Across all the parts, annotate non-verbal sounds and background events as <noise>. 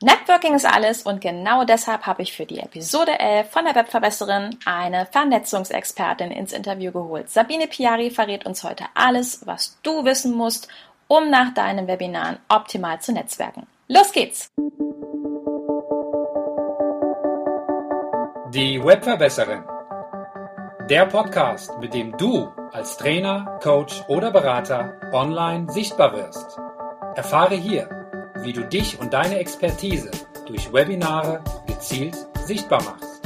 Networking ist alles und genau deshalb habe ich für die Episode 11 von der Webverbesserin eine Vernetzungsexpertin ins Interview geholt. Sabine Piari verrät uns heute alles, was du wissen musst, um nach deinen Webinaren optimal zu netzwerken. Los geht's! Die Webverbesserin. Der Podcast, mit dem du als Trainer, Coach oder Berater online sichtbar wirst. Erfahre hier, wie du dich und deine Expertise durch Webinare gezielt sichtbar machst.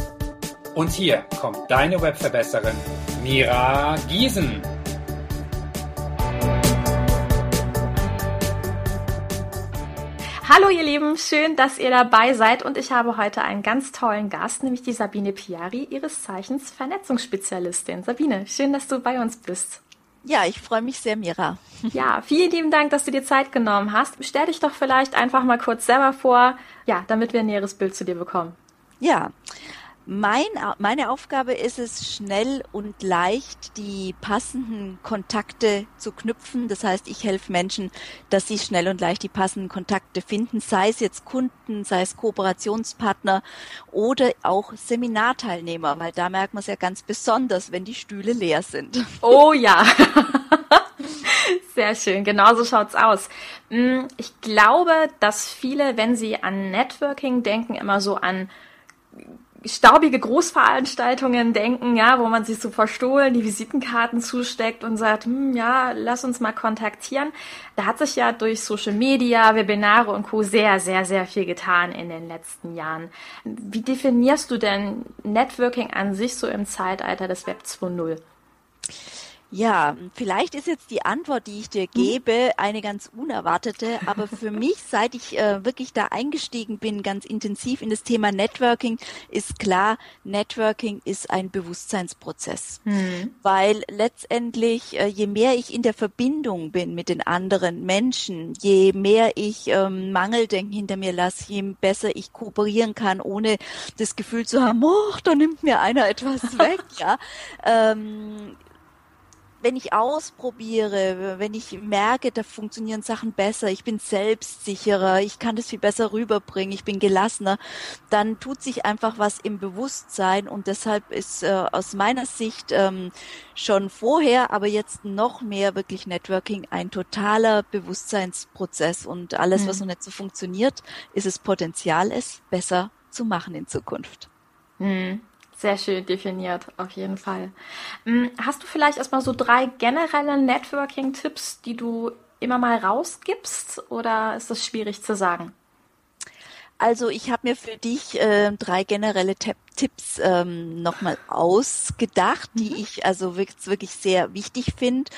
Und hier kommt deine Webverbesserin Mira Giesen. Hallo ihr Lieben, schön, dass ihr dabei seid und ich habe heute einen ganz tollen Gast, nämlich die Sabine Piari, ihres Zeichens Vernetzungsspezialistin. Sabine, schön, dass du bei uns bist. Ja, ich freue mich sehr, Mira. Ja, vielen lieben Dank, dass du dir Zeit genommen hast. Stell dich doch vielleicht einfach mal kurz selber vor, ja, damit wir ein näheres Bild zu dir bekommen. Ja, mein, meine Aufgabe ist es, schnell und leicht die passenden Kontakte zu knüpfen. Das heißt, ich helfe Menschen, dass sie schnell und leicht die passenden Kontakte finden, sei es jetzt Kunden, sei es Kooperationspartner oder auch Seminarteilnehmer, weil da merkt man es ja ganz besonders, wenn die Stühle leer sind. Oh ja. <laughs> Sehr schön, genau so schaut's aus. Hm, ich glaube, dass viele, wenn sie an Networking denken, immer so an staubige Großveranstaltungen denken, ja, wo man sich so verstohlen die Visitenkarten zusteckt und sagt, hm, ja, lass uns mal kontaktieren. Da hat sich ja durch Social Media, Webinare und Co. sehr, sehr, sehr viel getan in den letzten Jahren. Wie definierst du denn Networking an sich so im Zeitalter des Web 2.0? Ja, vielleicht ist jetzt die Antwort, die ich dir gebe, eine ganz unerwartete, aber für <laughs> mich, seit ich äh, wirklich da eingestiegen bin, ganz intensiv in das Thema Networking, ist klar, Networking ist ein Bewusstseinsprozess, mhm. weil letztendlich, äh, je mehr ich in der Verbindung bin mit den anderen Menschen, je mehr ich ähm, Mangeldenken hinter mir lasse, je besser ich kooperieren kann, ohne das Gefühl zu haben, oh, da nimmt mir einer etwas weg, <laughs> ja. Ähm, wenn ich ausprobiere, wenn ich merke, da funktionieren Sachen besser, ich bin selbstsicherer, ich kann das viel besser rüberbringen, ich bin gelassener, dann tut sich einfach was im Bewusstsein und deshalb ist äh, aus meiner Sicht ähm, schon vorher, aber jetzt noch mehr wirklich Networking ein totaler Bewusstseinsprozess und alles, mhm. was noch nicht so funktioniert, ist es Potenzial, es besser zu machen in Zukunft. Mhm. Sehr schön definiert, auf jeden Fall. Hm, hast du vielleicht erstmal so drei generelle Networking-Tipps, die du immer mal rausgibst oder ist das schwierig zu sagen? Also ich habe mir für dich äh, drei generelle Tipps ähm, nochmal ausgedacht, die mhm. ich also wirklich, wirklich sehr wichtig finde.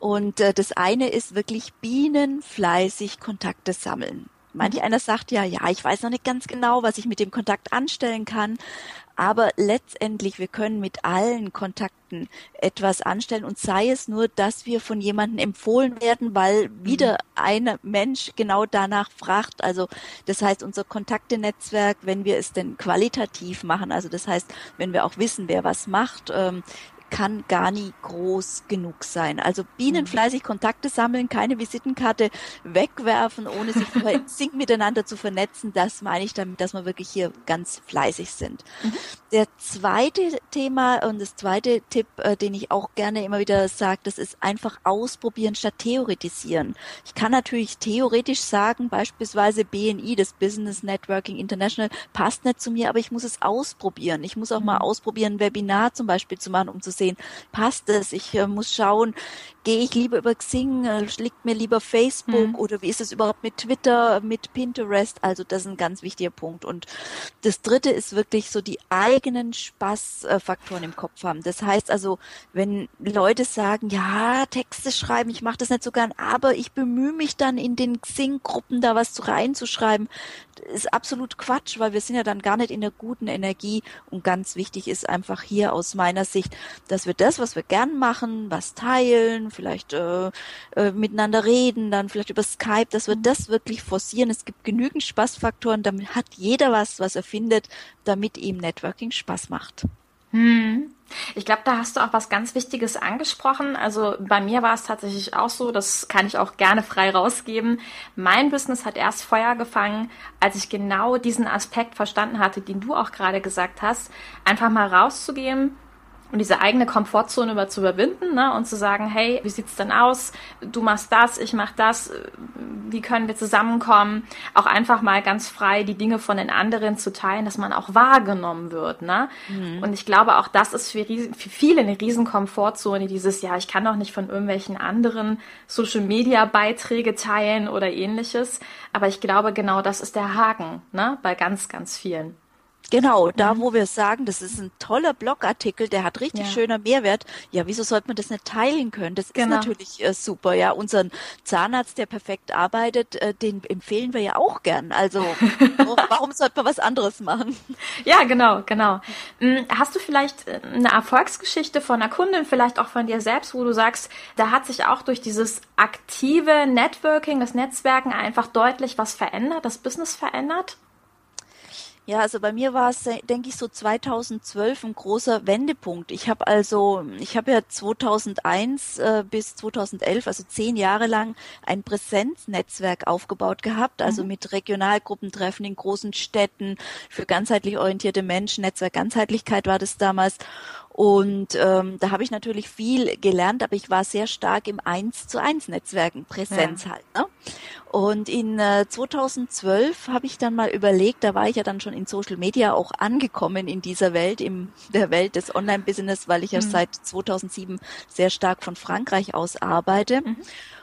Und äh, das eine ist wirklich Bienen fleißig Kontakte sammeln. Manch mhm. einer sagt ja, ja, ich weiß noch nicht ganz genau, was ich mit dem Kontakt anstellen kann, aber letztendlich, wir können mit allen Kontakten etwas anstellen und sei es nur, dass wir von jemandem empfohlen werden, weil wieder mhm. ein Mensch genau danach fragt. Also das heißt, unser Kontaktenetzwerk, wenn wir es denn qualitativ machen, also das heißt, wenn wir auch wissen, wer was macht, ähm, kann gar nie groß genug sein. Also Bienen mhm. fleißig Kontakte sammeln, keine Visitenkarte wegwerfen, ohne sich miteinander zu vernetzen, das meine ich damit, dass wir wirklich hier ganz fleißig sind. Mhm. Der zweite Thema und das zweite Tipp, äh, den ich auch gerne immer wieder sage, das ist einfach ausprobieren statt theoretisieren. Ich kann natürlich theoretisch sagen, beispielsweise BNI, das Business Networking International, passt nicht zu mir, aber ich muss es ausprobieren. Ich muss auch mal mhm. ausprobieren, ein Webinar zum Beispiel zu machen, um zu sehen, passt es? Ich äh, muss schauen, gehe ich lieber über Xing, äh, liegt mir lieber Facebook mhm. oder wie ist es überhaupt mit Twitter, mit Pinterest? Also das ist ein ganz wichtiger Punkt. Und das dritte ist wirklich so die eigenen Spaßfaktoren im Kopf haben. Das heißt also, wenn Leute sagen, ja, Texte schreiben, ich mache das nicht so gern, aber ich bemühe mich dann in den Xing-Gruppen da was reinzuschreiben, ist absolut Quatsch, weil wir sind ja dann gar nicht in der guten Energie. Und ganz wichtig ist einfach hier aus meiner Sicht, dass wir das, was wir gern machen, was teilen, vielleicht äh, äh, miteinander reden, dann vielleicht über Skype, dass wir mhm. das wirklich forcieren. Es gibt genügend Spaßfaktoren, damit hat jeder was, was er findet, damit ihm Networking Spaß macht. Hm. Ich glaube, da hast du auch was ganz Wichtiges angesprochen. Also bei mir war es tatsächlich auch so, das kann ich auch gerne frei rausgeben. Mein Business hat erst Feuer gefangen, als ich genau diesen Aspekt verstanden hatte, den du auch gerade gesagt hast, einfach mal rauszugehen, und diese eigene Komfortzone über zu überwinden ne, und zu sagen, hey, wie sieht's denn aus? Du machst das, ich mach das. Wie können wir zusammenkommen? Auch einfach mal ganz frei die Dinge von den anderen zu teilen, dass man auch wahrgenommen wird. Ne? Mhm. Und ich glaube, auch das ist für, für viele eine riesen Komfortzone. Dieses, ja, ich kann doch nicht von irgendwelchen anderen Social Media Beiträge teilen oder ähnliches. Aber ich glaube, genau das ist der Haken ne, bei ganz, ganz vielen. Genau, da mhm. wo wir sagen, das ist ein toller Blogartikel, der hat richtig ja. schöner Mehrwert. Ja, wieso sollte man das nicht teilen können? Das genau. ist natürlich äh, super. Ja, unseren Zahnarzt, der perfekt arbeitet, äh, den empfehlen wir ja auch gern. Also <laughs> warum sollte man was anderes machen? Ja, genau, genau. Hm, hast du vielleicht äh, eine Erfolgsgeschichte von einer Kundin, vielleicht auch von dir selbst, wo du sagst, da hat sich auch durch dieses aktive Networking, das Netzwerken einfach deutlich was verändert, das Business verändert? Ja, also bei mir war es, denke ich, so 2012 ein großer Wendepunkt. Ich habe also, ich habe ja 2001 äh, bis 2011, also zehn Jahre lang, ein Präsenznetzwerk aufgebaut gehabt, also mhm. mit Regionalgruppentreffen in großen Städten für ganzheitlich orientierte Menschen. Netzwerk Ganzheitlichkeit war das damals. Und ähm, da habe ich natürlich viel gelernt, aber ich war sehr stark im Eins zu eins Netzwerken, Präsenz ja. halt. Ne? Und in äh, 2012 habe ich dann mal überlegt, da war ich ja dann schon in Social Media auch angekommen in dieser Welt, in der Welt des Online-Business, weil ich ja mhm. seit 2007 sehr stark von Frankreich aus arbeite. Mhm.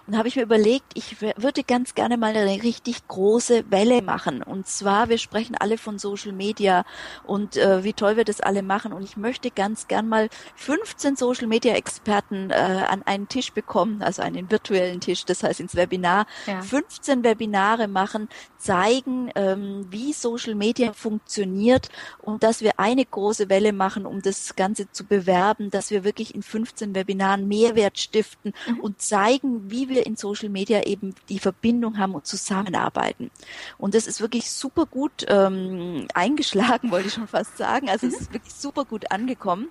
Und habe ich mir überlegt, ich würde ganz gerne mal eine richtig große Welle machen. Und zwar, wir sprechen alle von Social Media und äh, wie toll wir das alle machen. Und ich möchte ganz gern mal 15 Social Media Experten äh, an einen Tisch bekommen, also einen virtuellen Tisch, das heißt ins Webinar. Ja. 15 Webinare machen, zeigen, ähm, wie Social Media funktioniert und dass wir eine große Welle machen, um das Ganze zu bewerben, dass wir wirklich in 15 Webinaren Mehrwert stiften mhm. und zeigen, wie wir wir in Social Media eben die Verbindung haben und zusammenarbeiten. Und das ist wirklich super gut ähm, eingeschlagen, <laughs> wollte ich schon fast sagen. Also es ist wirklich super gut angekommen.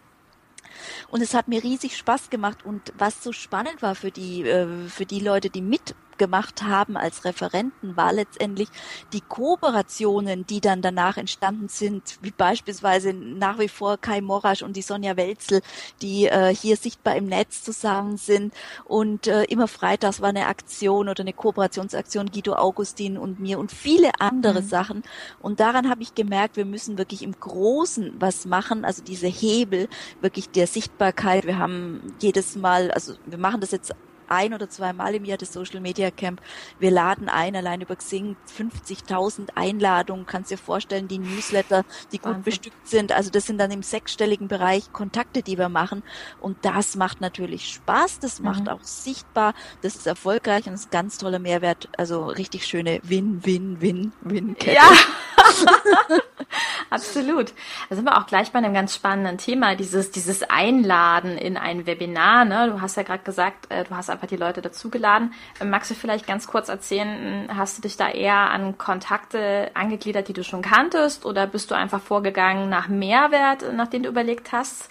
Und es hat mir riesig Spaß gemacht. Und was so spannend war für die, äh, für die Leute, die mit gemacht haben als Referenten, war letztendlich die Kooperationen, die dann danach entstanden sind, wie beispielsweise nach wie vor Kai Morasch und die Sonja Welzel, die äh, hier sichtbar im Netz zusammen sind. Und äh, immer freitags war eine Aktion oder eine Kooperationsaktion Guido Augustin und mir und viele andere mhm. Sachen. Und daran habe ich gemerkt, wir müssen wirklich im Großen was machen, also diese Hebel wirklich der Sichtbarkeit. Wir haben jedes Mal, also wir machen das jetzt ein oder zweimal im Jahr das Social Media Camp. Wir laden ein, allein über Xing 50.000 Einladungen. Kannst dir vorstellen, die Newsletter, die gut Wahnsinn. bestückt sind. Also das sind dann im sechsstelligen Bereich Kontakte, die wir machen. Und das macht natürlich Spaß. Das mhm. macht auch sichtbar. Das ist erfolgreich und ist ganz toller Mehrwert. Also richtig schöne Win-Win-Win-Win-Kette. Ja. <laughs> <laughs> Absolut. Da sind wir auch gleich bei einem ganz spannenden Thema, dieses, dieses Einladen in ein Webinar. Ne? Du hast ja gerade gesagt, äh, du hast einfach die Leute dazugeladen. Ähm, magst du vielleicht ganz kurz erzählen, hast du dich da eher an Kontakte angegliedert, die du schon kanntest, oder bist du einfach vorgegangen nach Mehrwert, nach dem du überlegt hast?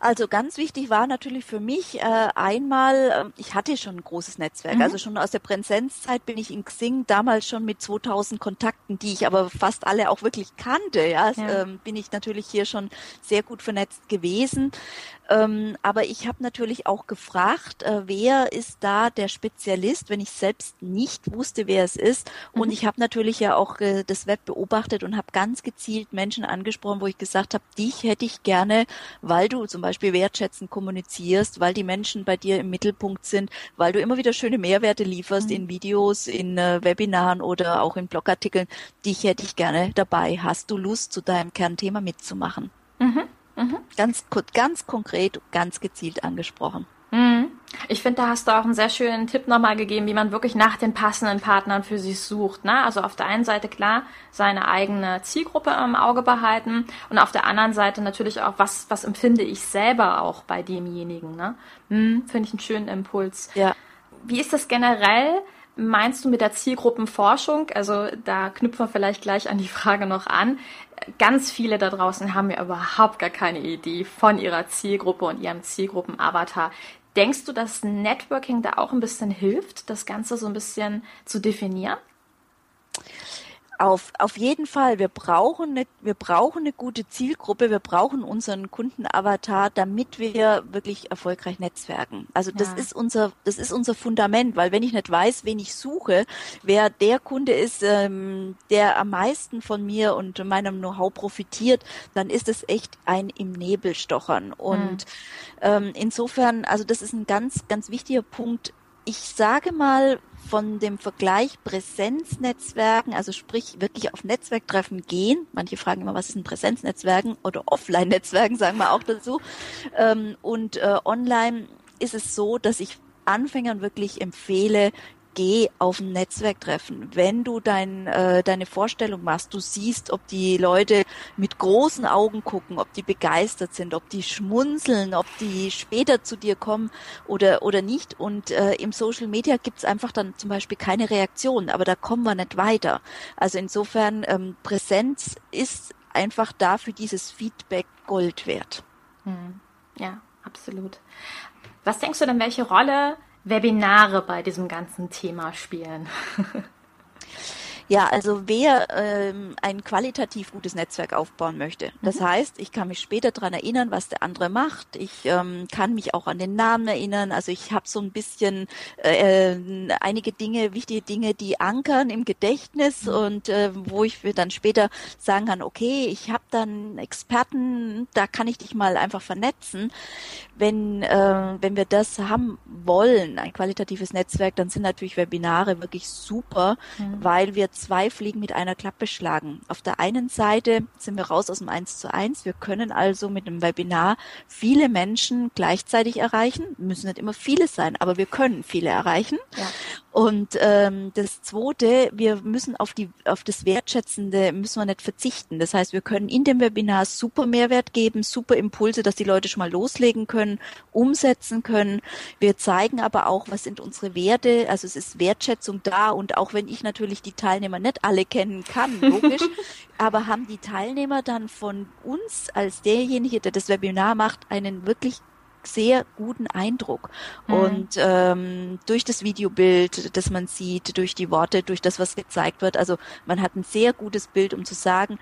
Also ganz wichtig war natürlich für mich äh, einmal, äh, ich hatte schon ein großes Netzwerk, mhm. also schon aus der Präsenzzeit bin ich in Xing damals schon mit 2000 Kontakten, die ich aber fast alle auch wirklich kannte, ja, ja. Ähm, bin ich natürlich hier schon sehr gut vernetzt gewesen. Ähm, aber ich habe natürlich auch gefragt, äh, wer ist da der Spezialist, wenn ich selbst nicht wusste, wer es ist. Mhm. Und ich habe natürlich ja auch äh, das Web beobachtet und habe ganz gezielt Menschen angesprochen, wo ich gesagt habe, dich hätte ich gerne, weil du zum Beispiel wertschätzend kommunizierst, weil die Menschen bei dir im Mittelpunkt sind, weil du immer wieder schöne Mehrwerte lieferst mhm. in Videos, in äh, Webinaren oder auch in Blogartikeln. Dich hätte ich gerne dabei. Hast du Lust, zu deinem Kernthema mitzumachen? Mhm. Mhm. Ganz, ganz konkret, ganz gezielt angesprochen. Mhm. Ich finde, da hast du auch einen sehr schönen Tipp nochmal gegeben, wie man wirklich nach den passenden Partnern für sich sucht. Ne? Also auf der einen Seite klar seine eigene Zielgruppe im Auge behalten und auf der anderen Seite natürlich auch, was, was empfinde ich selber auch bei demjenigen. Ne? Hm, finde ich einen schönen Impuls. Ja. Wie ist das generell? meinst du mit der Zielgruppenforschung? Also da knüpfen wir vielleicht gleich an die Frage noch an. Ganz viele da draußen haben ja überhaupt gar keine Idee von ihrer Zielgruppe und ihrem Zielgruppenavatar. Denkst du, dass Networking da auch ein bisschen hilft, das Ganze so ein bisschen zu definieren? Auf, auf jeden Fall, wir brauchen, eine, wir brauchen eine gute Zielgruppe, wir brauchen unseren Kundenavatar, damit wir wirklich erfolgreich netzwerken. Also das ja. ist unser, das ist unser Fundament, weil wenn ich nicht weiß, wen ich suche, wer der Kunde ist, ähm, der am meisten von mir und meinem Know-how profitiert, dann ist es echt ein im Nebel stochern. Und mhm. ähm, insofern, also das ist ein ganz, ganz wichtiger Punkt. Ich sage mal, von dem Vergleich Präsenznetzwerken, also sprich wirklich auf Netzwerktreffen gehen. Manche fragen immer, was ist ein Präsenznetzwerken oder Offline-Netzwerken, sagen wir auch dazu. Ähm, und äh, online ist es so, dass ich Anfängern wirklich empfehle, geh auf ein Netzwerktreffen. Wenn du dein, äh, deine Vorstellung machst, du siehst, ob die Leute mit großen Augen gucken, ob die begeistert sind, ob die schmunzeln, ob die später zu dir kommen oder, oder nicht. Und äh, im Social Media gibt's einfach dann zum Beispiel keine Reaktion, aber da kommen wir nicht weiter. Also insofern ähm, Präsenz ist einfach dafür dieses Feedback Gold wert. Hm. Ja, absolut. Was denkst du denn, welche Rolle Webinare bei diesem ganzen Thema spielen? <laughs> Ja, also wer ähm, ein qualitativ gutes Netzwerk aufbauen möchte. Das mhm. heißt, ich kann mich später dran erinnern, was der andere macht. Ich ähm, kann mich auch an den Namen erinnern. Also ich habe so ein bisschen äh, einige Dinge, wichtige Dinge, die ankern im Gedächtnis mhm. und äh, wo ich dann später sagen kann, okay, ich habe dann Experten, da kann ich dich mal einfach vernetzen. Wenn, äh, wenn wir das haben wollen, ein qualitatives Netzwerk, dann sind natürlich Webinare wirklich super, mhm. weil wir zwei Fliegen mit einer Klappe schlagen. Auf der einen Seite sind wir raus aus dem Eins zu eins. Wir können also mit einem Webinar viele Menschen gleichzeitig erreichen. Müssen nicht immer viele sein, aber wir können viele erreichen. Ja. Und ähm, das Zweite, wir müssen auf die auf das Wertschätzende müssen wir nicht verzichten. Das heißt, wir können in dem Webinar super Mehrwert geben, super Impulse, dass die Leute schon mal loslegen können, umsetzen können. Wir zeigen aber auch, was sind unsere Werte. Also es ist Wertschätzung da und auch wenn ich natürlich die Teilnehmer nicht alle kennen kann, <laughs> logisch, aber haben die Teilnehmer dann von uns als derjenige, der das Webinar macht, einen wirklich sehr guten Eindruck. Mhm. Und ähm, durch das Videobild, das man sieht, durch die Worte, durch das, was gezeigt wird, also man hat ein sehr gutes Bild, um zu sagen,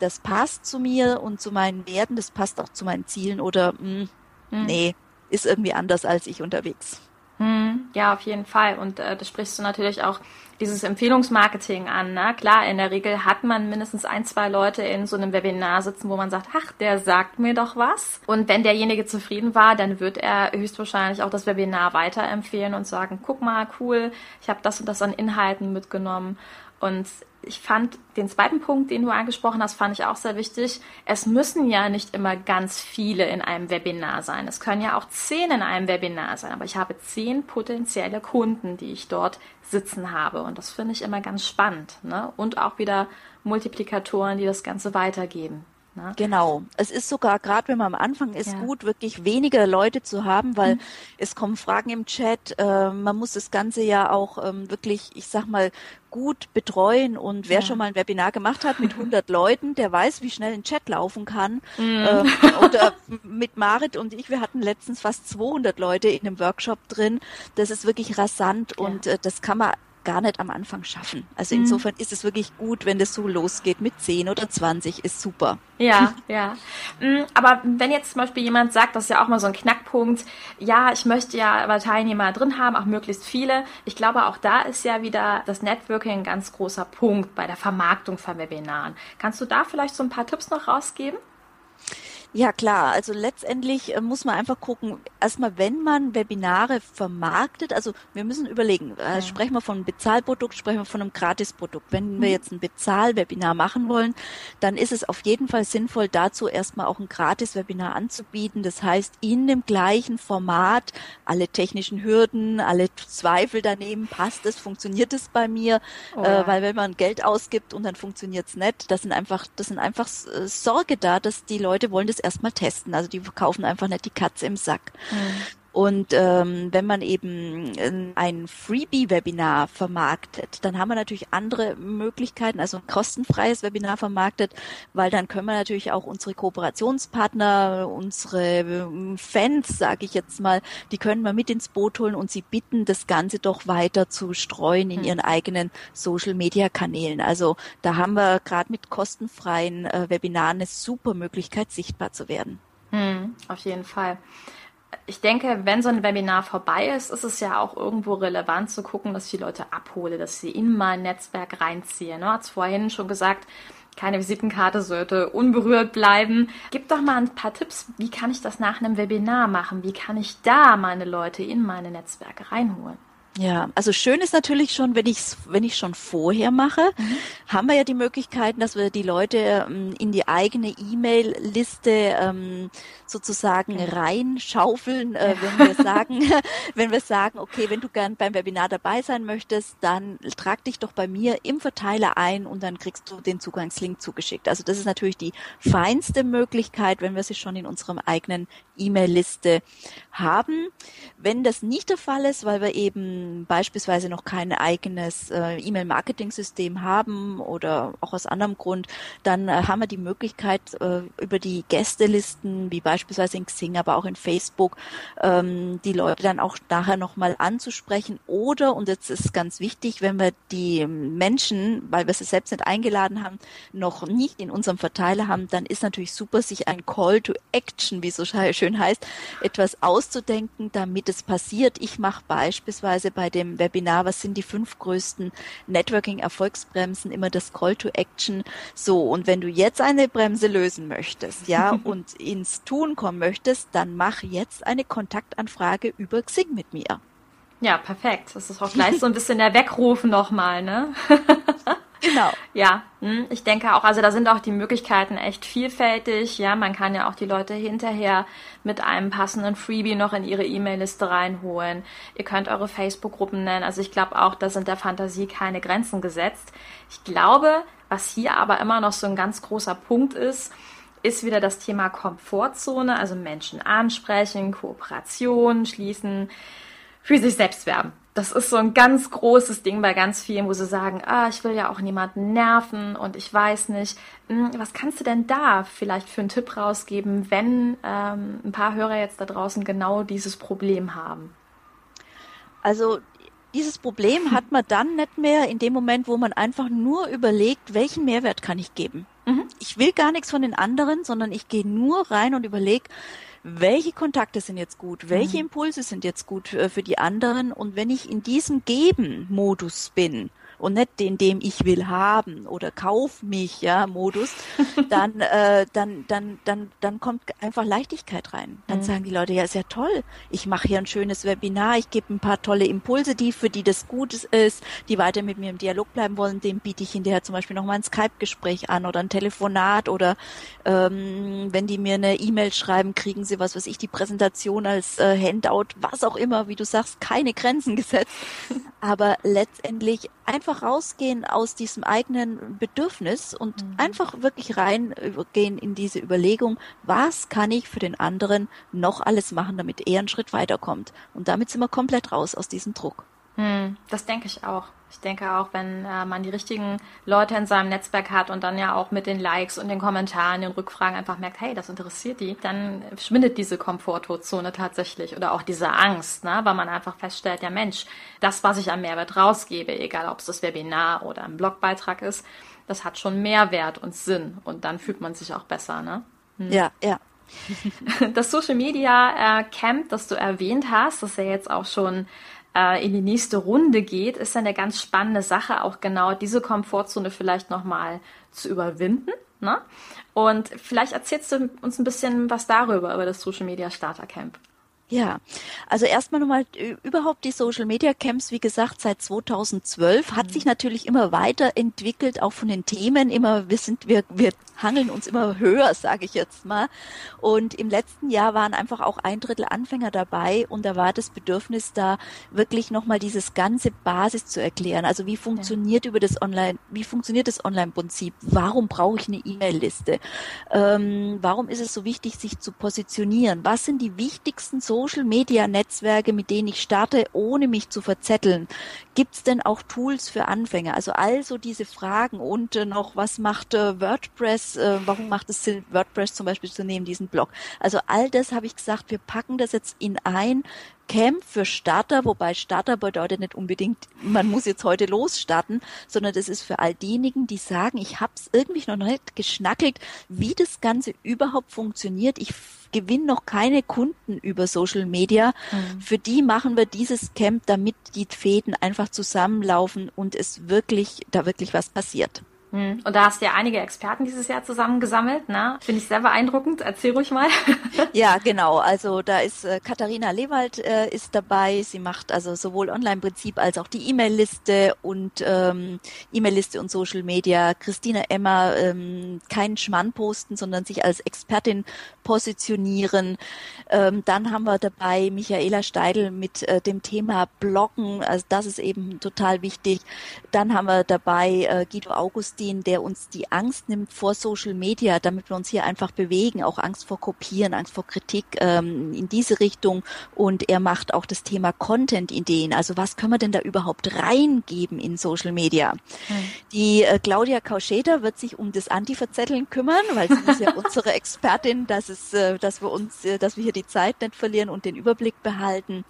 das passt zu mir und zu meinen Werten, das passt auch zu meinen Zielen oder mh, hm, mhm. nee, ist irgendwie anders als ich unterwegs. Mhm. Ja, auf jeden Fall. Und äh, das sprichst du natürlich auch dieses Empfehlungsmarketing an. Ne? Klar, in der Regel hat man mindestens ein, zwei Leute in so einem Webinar sitzen, wo man sagt, ach, der sagt mir doch was. Und wenn derjenige zufrieden war, dann wird er höchstwahrscheinlich auch das Webinar weiterempfehlen und sagen, guck mal, cool, ich habe das und das an Inhalten mitgenommen. Und ich fand den zweiten Punkt, den du angesprochen hast, fand ich auch sehr wichtig. Es müssen ja nicht immer ganz viele in einem Webinar sein. Es können ja auch zehn in einem Webinar sein. Aber ich habe zehn potenzielle Kunden, die ich dort sitzen habe. Und das finde ich immer ganz spannend. Ne? Und auch wieder Multiplikatoren, die das Ganze weitergeben. Ne? Genau. Es ist sogar, gerade wenn man am Anfang ist, ja. gut, wirklich weniger Leute zu haben, weil mhm. es kommen Fragen im Chat. Äh, man muss das Ganze ja auch ähm, wirklich, ich sag mal, gut betreuen. Und wer ja. schon mal ein Webinar gemacht hat mit 100 Leuten, der weiß, wie schnell ein Chat laufen kann. Mhm. Ähm, <laughs> oder mit Marit und ich, wir hatten letztens fast 200 Leute in einem Workshop drin. Das ist wirklich rasant ja. und äh, das kann man gar nicht am Anfang schaffen. Also mhm. insofern ist es wirklich gut, wenn das so losgeht mit 10 oder 20, ist super. Ja, <laughs> ja. Mm, aber wenn jetzt zum Beispiel jemand sagt, das ist ja auch mal so ein Knackpunkt, ja, ich möchte ja aber Teilnehmer drin haben, auch möglichst viele. Ich glaube, auch da ist ja wieder das Networking ein ganz großer Punkt bei der Vermarktung von Webinaren. Kannst du da vielleicht so ein paar Tipps noch rausgeben? Ja klar, also letztendlich äh, muss man einfach gucken, erstmal wenn man Webinare vermarktet, also wir müssen überlegen, äh, ja. sprechen wir von einem Bezahlprodukt, sprechen wir von einem Gratisprodukt. Wenn mhm. wir jetzt ein Bezahlwebinar machen wollen, dann ist es auf jeden Fall sinnvoll, dazu erstmal auch ein Gratis-Webinar anzubieten. Das heißt, in dem gleichen Format alle technischen Hürden, alle Zweifel daneben, passt es, funktioniert es bei mir, oh, äh, weil wenn man Geld ausgibt und dann funktioniert es nicht, das sind einfach, das sind einfach äh, Sorge da, dass die Leute wollen das erstmal testen. Also die verkaufen einfach nicht die Katze im Sack. Mhm. Und ähm, wenn man eben ein Freebie-Webinar vermarktet, dann haben wir natürlich andere Möglichkeiten, also ein kostenfreies Webinar vermarktet, weil dann können wir natürlich auch unsere Kooperationspartner, unsere Fans, sage ich jetzt mal, die können wir mit ins Boot holen und sie bitten, das Ganze doch weiter zu streuen in hm. ihren eigenen Social-Media-Kanälen. Also da haben wir gerade mit kostenfreien äh, Webinaren eine super Möglichkeit, sichtbar zu werden. Hm, auf jeden Fall. Ich denke, wenn so ein Webinar vorbei ist, ist es ja auch irgendwo relevant zu gucken, dass ich die Leute abhole, dass sie in mein Netzwerk reinziehe. Ne? Hat vorhin schon gesagt, keine Visitenkarte sollte unberührt bleiben. Gib doch mal ein paar Tipps, wie kann ich das nach einem Webinar machen? Wie kann ich da meine Leute in meine Netzwerke reinholen? Ja, also schön ist natürlich schon, wenn ich wenn ich schon vorher mache, mhm. haben wir ja die Möglichkeiten, dass wir die Leute ähm, in die eigene E-Mail-Liste ähm, sozusagen ja. reinschaufeln, äh, wenn wir sagen, <laughs> <laughs> wenn wir sagen, okay, wenn du gern beim Webinar dabei sein möchtest, dann trag dich doch bei mir im Verteiler ein und dann kriegst du den Zugangslink zugeschickt. Also das ist natürlich die feinste Möglichkeit, wenn wir sie schon in unserem eigenen E-Mail-Liste haben. Wenn das nicht der Fall ist, weil wir eben beispielsweise noch kein eigenes äh, E-Mail-Marketing-System haben oder auch aus anderem Grund, dann äh, haben wir die Möglichkeit, äh, über die Gästelisten, wie beispielsweise in Xing, aber auch in Facebook, ähm, die Leute dann auch nachher nochmal anzusprechen. Oder, und jetzt ist ganz wichtig, wenn wir die Menschen, weil wir sie selbst nicht eingeladen haben, noch nicht in unserem Verteiler haben, dann ist natürlich super, sich ein Call to Action, wie so schön heißt, etwas auszudenken, damit es passiert. Ich mache beispielsweise bei dem Webinar, was sind die fünf größten Networking-Erfolgsbremsen, immer das Call to Action. So, und wenn du jetzt eine Bremse lösen möchtest, ja, <laughs> und ins Tun kommen möchtest, dann mach jetzt eine Kontaktanfrage über Xing mit mir. Ja, perfekt. Das ist auch gleich so ein bisschen der Weckruf nochmal, ne? <laughs> Genau. Ja, hm, ich denke auch, also da sind auch die Möglichkeiten echt vielfältig. Ja, man kann ja auch die Leute hinterher mit einem passenden Freebie noch in ihre E-Mail-Liste reinholen. Ihr könnt eure Facebook-Gruppen nennen. Also ich glaube auch, da sind der Fantasie keine Grenzen gesetzt. Ich glaube, was hier aber immer noch so ein ganz großer Punkt ist, ist wieder das Thema Komfortzone, also Menschen ansprechen, Kooperation schließen, für sich selbst werben das ist so ein ganz großes Ding bei ganz vielen, wo sie sagen, ah, ich will ja auch niemanden nerven und ich weiß nicht. Hm, was kannst du denn da vielleicht für einen Tipp rausgeben, wenn ähm, ein paar Hörer jetzt da draußen genau dieses Problem haben? Also dieses Problem <laughs> hat man dann nicht mehr in dem Moment, wo man einfach nur überlegt, welchen Mehrwert kann ich geben. Mhm. Ich will gar nichts von den anderen, sondern ich gehe nur rein und überlege, welche Kontakte sind jetzt gut, welche mhm. Impulse sind jetzt gut äh, für die anderen und wenn ich in diesem Geben-Modus bin, und nicht in dem ich will haben oder kauf mich ja Modus, <laughs> dann äh, dann dann dann dann kommt einfach Leichtigkeit rein. Dann mhm. sagen die Leute ja ist ja toll, ich mache hier ein schönes Webinar, ich gebe ein paar tolle Impulse, die für die das gut ist, die weiter mit mir im Dialog bleiben wollen, dem biete ich hinterher zum Beispiel noch mal ein Skype-Gespräch an oder ein Telefonat oder ähm, wenn die mir eine E-Mail schreiben, kriegen sie was, was ich die Präsentation als äh, Handout, was auch immer, wie du sagst, keine Grenzen <laughs> gesetzt, aber letztendlich einfach rausgehen aus diesem eigenen Bedürfnis und mhm. einfach wirklich reingehen in diese Überlegung, was kann ich für den anderen noch alles machen, damit er einen Schritt weiterkommt. Und damit sind wir komplett raus aus diesem Druck. Hm, das denke ich auch. Ich denke auch, wenn äh, man die richtigen Leute in seinem Netzwerk hat und dann ja auch mit den Likes und den Kommentaren, den Rückfragen einfach merkt, hey, das interessiert die, dann schwindet diese Komfortzone tatsächlich oder auch diese Angst, ne? weil man einfach feststellt, ja Mensch, das, was ich am Mehrwert rausgebe, egal ob es das Webinar oder ein Blogbeitrag ist, das hat schon Mehrwert und Sinn und dann fühlt man sich auch besser. Ne? Hm. Ja, ja. <laughs> Das Social Media äh, Camp, das du erwähnt hast, das ist ja jetzt auch schon äh, in die nächste Runde geht, ist eine ganz spannende Sache, auch genau diese Komfortzone vielleicht nochmal zu überwinden. Ne? Und vielleicht erzählst du uns ein bisschen was darüber, über das Social Media Starter Camp. Ja, also erstmal nochmal überhaupt die Social Media Camps, wie gesagt, seit 2012 hat mhm. sich natürlich immer weiterentwickelt, auch von den Themen immer, wir sind, wir, wir hangeln uns immer höher, sage ich jetzt mal. Und im letzten Jahr waren einfach auch ein Drittel Anfänger dabei und da war das Bedürfnis da, wirklich nochmal dieses ganze Basis zu erklären. Also wie funktioniert ja. über das Online, wie funktioniert das Online-Prinzip? Warum brauche ich eine E-Mail-Liste? Ähm, warum ist es so wichtig, sich zu positionieren? Was sind die wichtigsten so Social-Media-Netzwerke, mit denen ich starte, ohne mich zu verzetteln? Gibt es denn auch Tools für Anfänger? Also also diese Fragen und äh, noch, was macht äh, WordPress? Äh, warum macht es Sinn, WordPress zum Beispiel zu nehmen, diesen Blog? Also all das habe ich gesagt, wir packen das jetzt in ein Camp für Starter, wobei Starter bedeutet nicht unbedingt, man muss jetzt heute losstarten, sondern das ist für all diejenigen, die sagen, ich habe es irgendwie noch nicht geschnackelt, wie das Ganze überhaupt funktioniert. Ich gewinne noch keine Kunden über Social Media. Mhm. Für die machen wir dieses Camp, damit die Fäden einfach zusammenlaufen und es wirklich, da wirklich was passiert. Hm. Und da hast du ja einige Experten dieses Jahr zusammengesammelt, ne? Finde ich sehr beeindruckend. Erzähl ruhig mal. <laughs> ja, genau. Also da ist äh, Katharina Lewald äh, ist dabei. Sie macht also sowohl Online-Prinzip als auch die E-Mail-Liste und ähm, E-Mail-Liste und Social Media. Christina Emmer ähm, keinen Schmann posten, sondern sich als Expertin positionieren. Ähm, dann haben wir dabei Michaela Steidl mit äh, dem Thema Bloggen. Also das ist eben total wichtig. Dann haben wir dabei äh, Guido Augustin Augustin, der uns die Angst nimmt vor Social Media, damit wir uns hier einfach bewegen, auch Angst vor Kopieren, Angst vor Kritik ähm, in diese Richtung. Und er macht auch das Thema Content-Ideen. Also was können wir denn da überhaupt reingeben in Social Media? Hm. Die äh, Claudia Kauscheder wird sich um das Anti-Verzetteln kümmern, weil sie ist ja <laughs> unsere Expertin, dass es, äh, dass wir uns, äh, dass wir hier die Zeit nicht verlieren und den Überblick behalten.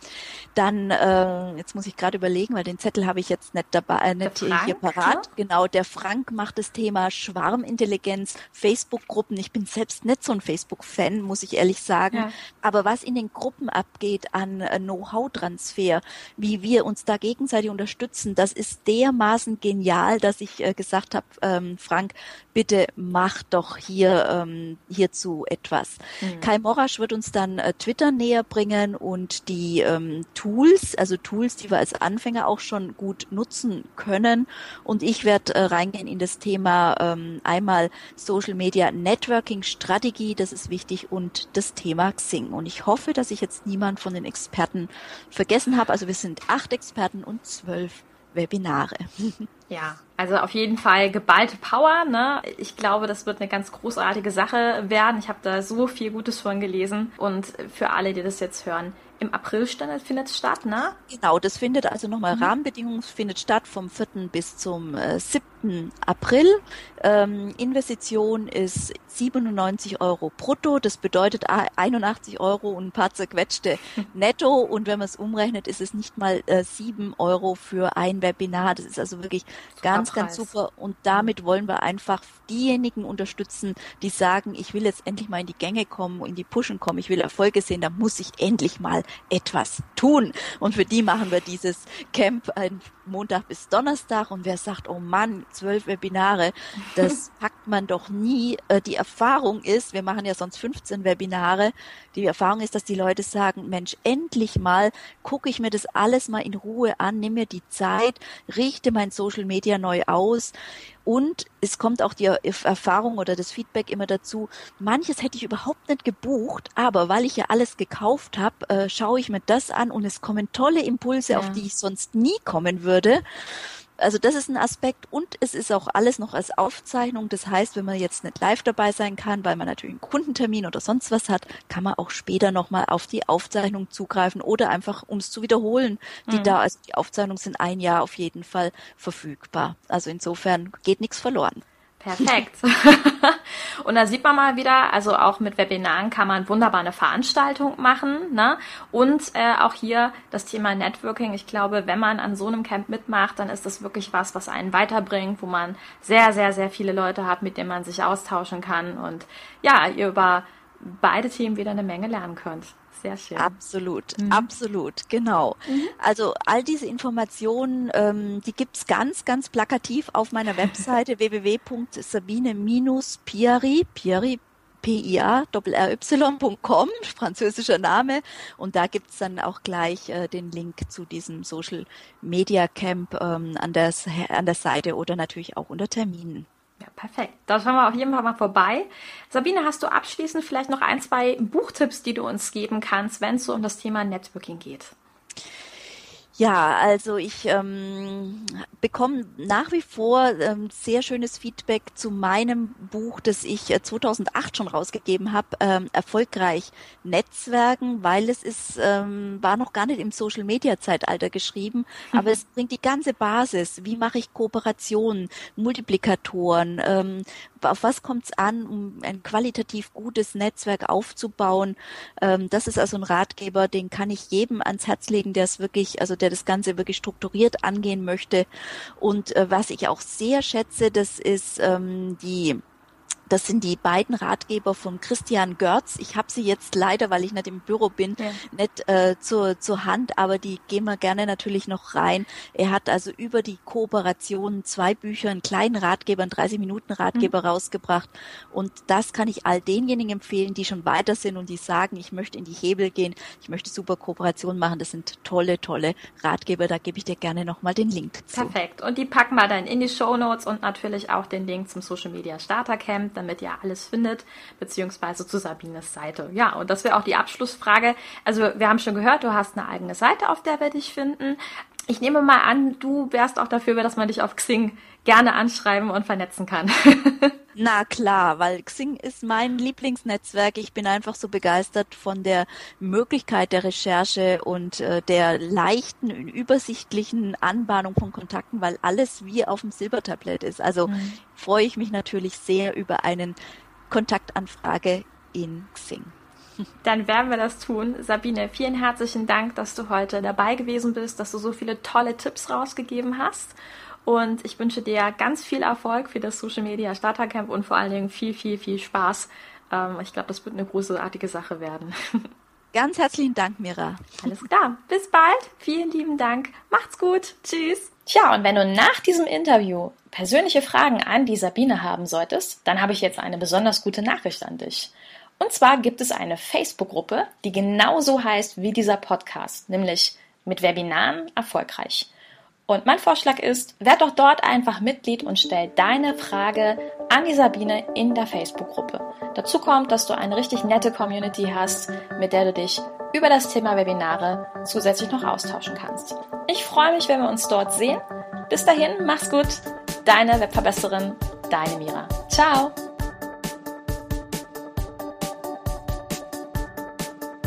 Dann, äh, jetzt muss ich gerade überlegen, weil den Zettel habe ich jetzt nicht dabei, äh, nicht Frank, hier parat. Ja? Genau, der Frank macht macht das Thema Schwarmintelligenz, Facebook-Gruppen. Ich bin selbst nicht so ein Facebook-Fan, muss ich ehrlich sagen. Ja. Aber was in den Gruppen abgeht an äh, Know-how-Transfer, wie wir uns da gegenseitig unterstützen, das ist dermaßen genial, dass ich äh, gesagt habe, ähm, Frank, bitte mach doch hier ähm, hierzu etwas. Mhm. Kai Morasch wird uns dann äh, Twitter näher bringen und die ähm, Tools, also Tools, die wir als Anfänger auch schon gut nutzen können. Und ich werde äh, reingehen in das Thema ähm, einmal Social Media Networking Strategie, das ist wichtig, und das Thema Xing. Und ich hoffe, dass ich jetzt niemand von den Experten vergessen habe. Also wir sind acht Experten und zwölf Webinare. <laughs> Ja, also auf jeden Fall geballte Power. Ne? Ich glaube, das wird eine ganz großartige Sache werden. Ich habe da so viel Gutes von gelesen. Und für alle, die das jetzt hören, im April findet es statt, ne? Genau, das findet also nochmal mhm. Rahmenbedingungen, findet statt vom 4. bis zum äh, 7. April. Ähm, Investition ist 97 Euro brutto, das bedeutet 81 Euro und ein paar zerquetschte <laughs> netto und wenn man es umrechnet, ist es nicht mal äh, 7 Euro für ein Webinar. Das ist also wirklich ganz, ganz super und damit wollen wir einfach diejenigen unterstützen, die sagen, ich will jetzt endlich mal in die Gänge kommen, in die Pushen kommen, ich will Erfolge sehen, da muss ich endlich mal etwas tun. Und für die machen wir dieses Camp ein Montag bis Donnerstag. Und wer sagt, oh Mann, zwölf Webinare, das <laughs> packt man doch nie. Äh, die Erfahrung ist, wir machen ja sonst 15 Webinare, die Erfahrung ist, dass die Leute sagen, Mensch, endlich mal gucke ich mir das alles mal in Ruhe an, nehme mir die Zeit, richte mein Social Media neu aus. Und es kommt auch die Erfahrung oder das Feedback immer dazu, manches hätte ich überhaupt nicht gebucht, aber weil ich ja alles gekauft habe, äh, schaue ich mir das an und es kommen tolle Impulse, ja. auf die ich sonst nie kommen würde also das ist ein Aspekt und es ist auch alles noch als Aufzeichnung. Das heißt, wenn man jetzt nicht live dabei sein kann, weil man natürlich einen Kundentermin oder sonst was hat, kann man auch später nochmal auf die Aufzeichnung zugreifen oder einfach, um es zu wiederholen, die mhm. da, also die Aufzeichnungen sind ein Jahr auf jeden Fall verfügbar. Also insofern geht nichts verloren. Perfekt. <laughs> und da sieht man mal wieder, also auch mit Webinaren kann man wunderbar eine Veranstaltung machen. Ne? Und äh, auch hier das Thema Networking. Ich glaube, wenn man an so einem Camp mitmacht, dann ist das wirklich was, was einen weiterbringt, wo man sehr, sehr, sehr viele Leute hat, mit denen man sich austauschen kann. Und ja, ihr über beide Themen wieder eine Menge lernen könnt. Sehr schön. Absolut, mhm. absolut, genau. Mhm. Also all diese Informationen, ähm, die gibt's ganz, ganz plakativ auf meiner <laughs> Webseite www.sabine-piari, Piari, pia-ry.com, französischer Name. Und da gibt's dann auch gleich äh, den Link zu diesem Social Media Camp ähm, an, der, an der Seite oder natürlich auch unter Terminen. Ja, perfekt. Da schauen wir auf jeden Fall mal vorbei. Sabine, hast du abschließend vielleicht noch ein, zwei Buchtipps, die du uns geben kannst, wenn es so um das Thema Networking geht? Ja, also ich ähm, bekomme nach wie vor ähm, sehr schönes Feedback zu meinem Buch, das ich äh, 2008 schon rausgegeben habe, ähm, erfolgreich Netzwerken, weil es ist ähm, war noch gar nicht im Social Media Zeitalter geschrieben, mhm. aber es bringt die ganze Basis. Wie mache ich Kooperationen, Multiplikatoren? Ähm, auf was kommt es an, um ein qualitativ gutes Netzwerk aufzubauen? Ähm, das ist also ein Ratgeber, den kann ich jedem ans Herz legen, der es wirklich, also der das Ganze wirklich strukturiert angehen möchte. Und äh, was ich auch sehr schätze, das ist ähm, die das sind die beiden Ratgeber von Christian Görz. Ich habe sie jetzt leider, weil ich nicht im Büro bin, ja. nicht äh, zur, zur Hand, aber die gehen wir gerne natürlich noch rein. Er hat also über die Kooperation zwei Bücher, einen kleinen Ratgeber, einen 30-Minuten-Ratgeber mhm. rausgebracht. Und das kann ich all denjenigen empfehlen, die schon weiter sind und die sagen, ich möchte in die Hebel gehen, ich möchte super Kooperation machen. Das sind tolle, tolle Ratgeber. Da gebe ich dir gerne nochmal den Link zu. Perfekt. Und die packen wir dann in die Show Notes und natürlich auch den Link zum Social Media Starter Camp damit ihr alles findet, beziehungsweise zu Sabines Seite. Ja, und das wäre auch die Abschlussfrage. Also wir haben schon gehört, du hast eine eigene Seite, auf der wir dich finden. Ich nehme mal an, du wärst auch dafür, dass man dich auf Xing gerne anschreiben und vernetzen kann. <laughs> Na klar, weil Xing ist mein Lieblingsnetzwerk. Ich bin einfach so begeistert von der Möglichkeit der Recherche und äh, der leichten, übersichtlichen Anbahnung von Kontakten, weil alles wie auf dem Silbertablett ist. Also mhm. freue ich mich natürlich sehr über einen Kontaktanfrage in Xing. Dann werden wir das tun. Sabine, vielen herzlichen Dank, dass du heute dabei gewesen bist, dass du so viele tolle Tipps rausgegeben hast. Und ich wünsche dir ganz viel Erfolg für das Social Media Starter Camp und vor allen Dingen viel, viel, viel Spaß. Ähm, ich glaube, das wird eine großartige Sache werden. <laughs> Ganz herzlichen Dank, Mira. Alles klar. Bis bald. Vielen lieben Dank. Macht's gut. Tschüss. Tja, und wenn du nach diesem Interview persönliche Fragen an die Sabine haben solltest, dann habe ich jetzt eine besonders gute Nachricht an dich. Und zwar gibt es eine Facebook-Gruppe, die genauso heißt wie dieser Podcast, nämlich mit Webinaren erfolgreich. Und mein Vorschlag ist, werd doch dort einfach Mitglied und stell deine Frage an die Sabine in der Facebook-Gruppe. Dazu kommt, dass du eine richtig nette Community hast, mit der du dich über das Thema Webinare zusätzlich noch austauschen kannst. Ich freue mich, wenn wir uns dort sehen. Bis dahin, mach's gut. Deine Webverbesserin, deine Mira. Ciao.